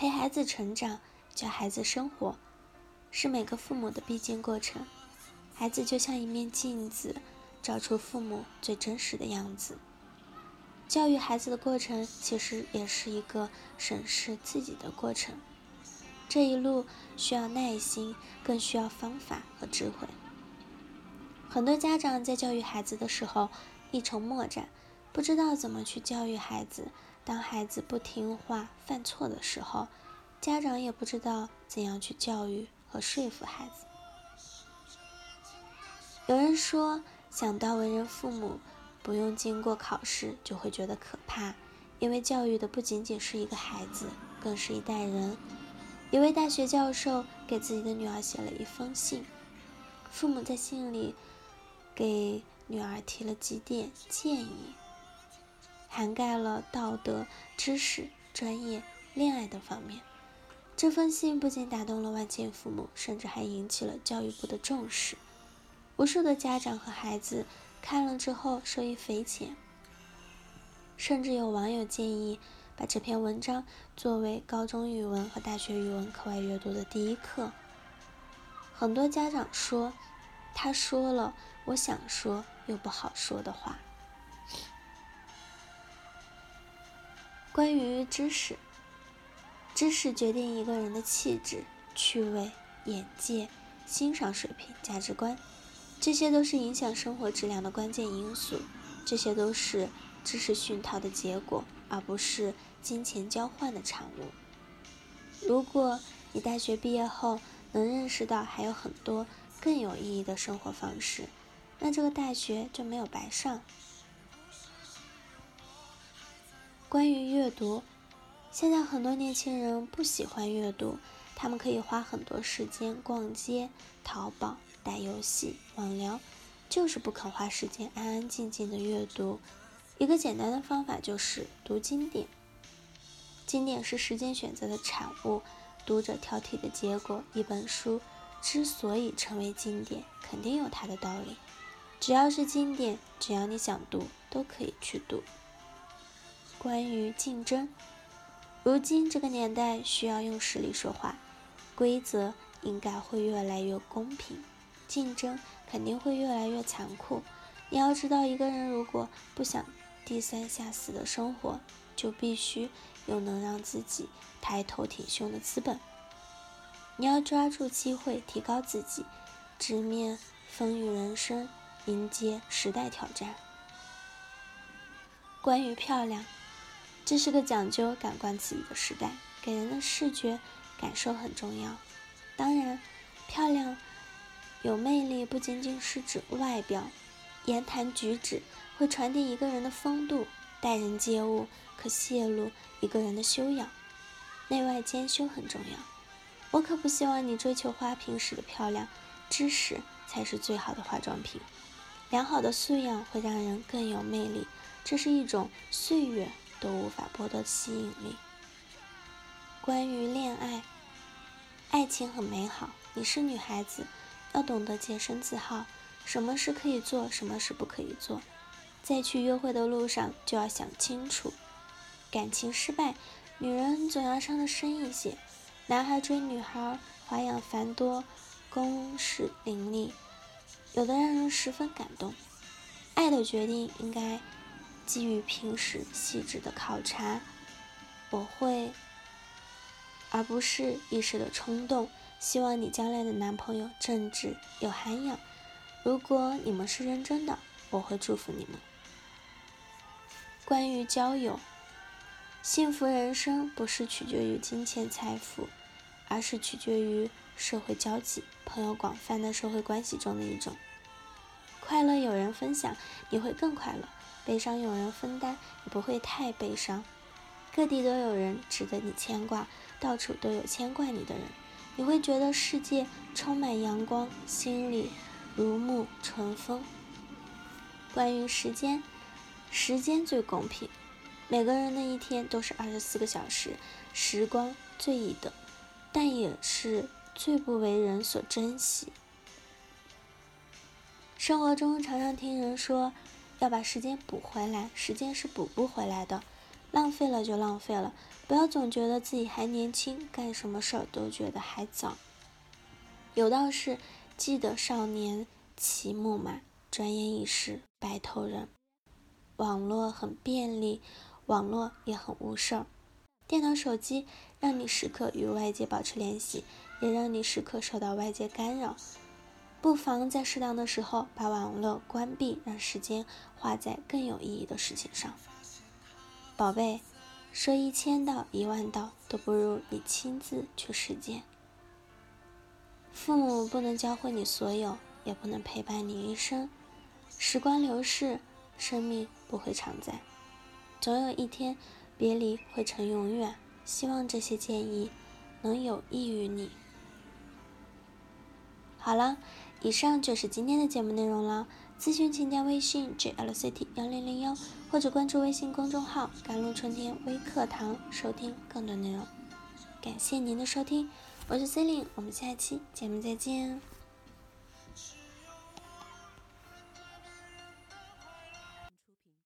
陪孩子成长，教孩子生活，是每个父母的必经过程。孩子就像一面镜子，照出父母最真实的样子。教育孩子的过程，其实也是一个审视自己的过程。这一路需要耐心，更需要方法和智慧。很多家长在教育孩子的时候一筹莫展，不知道怎么去教育孩子。当孩子不听话、犯错的时候，家长也不知道怎样去教育和说服孩子。有人说，想到为人父母。不用经过考试就会觉得可怕，因为教育的不仅仅是一个孩子，更是一代人。一位大学教授给自己的女儿写了一封信，父母在信里给女儿提了几点建议，涵盖了道德、知识、专业、恋爱等方面。这封信不仅打动了万千父母，甚至还引起了教育部的重视。无数的家长和孩子。看了之后受益匪浅，甚至有网友建议把这篇文章作为高中语文和大学语文课外阅读的第一课。很多家长说，他说了我想说又不好说的话。关于知识，知识决定一个人的气质、趣味、眼界、欣赏水平、价值观。这些都是影响生活质量的关键因素，这些都是知识熏陶的结果，而不是金钱交换的产物。如果你大学毕业后能认识到还有很多更有意义的生活方式，那这个大学就没有白上。关于阅读，现在很多年轻人不喜欢阅读，他们可以花很多时间逛街、淘宝。打游戏、网聊，就是不肯花时间安安静静的阅读。一个简单的方法就是读经典。经典是时间选择的产物，读者挑剔的结果。一本书之所以成为经典，肯定有它的道理。只要是经典，只要你想读，都可以去读。关于竞争，如今这个年代需要用实力说话，规则应该会越来越公平。竞争肯定会越来越残酷。你要知道，一个人如果不想低三下四的生活，就必须有能让自己抬头挺胸的资本。你要抓住机会，提高自己，直面风雨人生，迎接时代挑战。关于漂亮，这是个讲究感官刺激的时代，给人的视觉感受很重要。当然，漂亮。有魅力不仅仅是指外表，言谈举止会传递一个人的风度，待人接物可泄露一个人的修养，内外兼修很重要。我可不希望你追求花瓶式的漂亮，知识才是最好的化妆品。良好的素养会让人更有魅力，这是一种岁月都无法剥夺吸引力。关于恋爱，爱情很美好，你是女孩子。要懂得洁身自好，什么事可以做，什么事不可以做。在去约会的路上就要想清楚。感情失败，女人总要伤得深一些。男孩追女孩，花样繁多，攻势凌厉，有的让人十分感动。爱的决定应该基于平时细致的考察，我会，而不是一时的冲动。希望你将来的男朋友正直有涵养。如果你们是认真的，我会祝福你们。关于交友，幸福人生不是取决于金钱财富，而是取决于社会交际、朋友广泛的社会关系中的一种。快乐有人分享，你会更快乐；悲伤有人分担，你不会太悲伤。各地都有人值得你牵挂，到处都有牵挂你的人。你会觉得世界充满阳光，心里如沐春风。关于时间，时间最公平，每个人的一天都是二十四个小时，时光最易得，但也是最不为人所珍惜。生活中常常听人说要把时间补回来，时间是补不回来的。浪费了就浪费了，不要总觉得自己还年轻，干什么事儿都觉得还早。有道是：记得少年骑木马，转眼已是白头人。网络很便利，网络也很无事儿。电脑、手机让你时刻与外界保持联系，也让你时刻受到外界干扰。不妨在适当的时候把网络关闭，让时间花在更有意义的事情上。宝贝，说一千道一万道都不如你亲自去实践。父母不能教会你所有，也不能陪伴你一生。时光流逝，生命不会常在，总有一天，别离会成永远。希望这些建议能有益于你。好了。以上就是今天的节目内容了。咨询请加微信 jlct 幺零零幺，或者关注微信公众号“甘露春天微课堂”，收听更多内容。感谢您的收听，我是 c e l i n e 我们下期节目再见。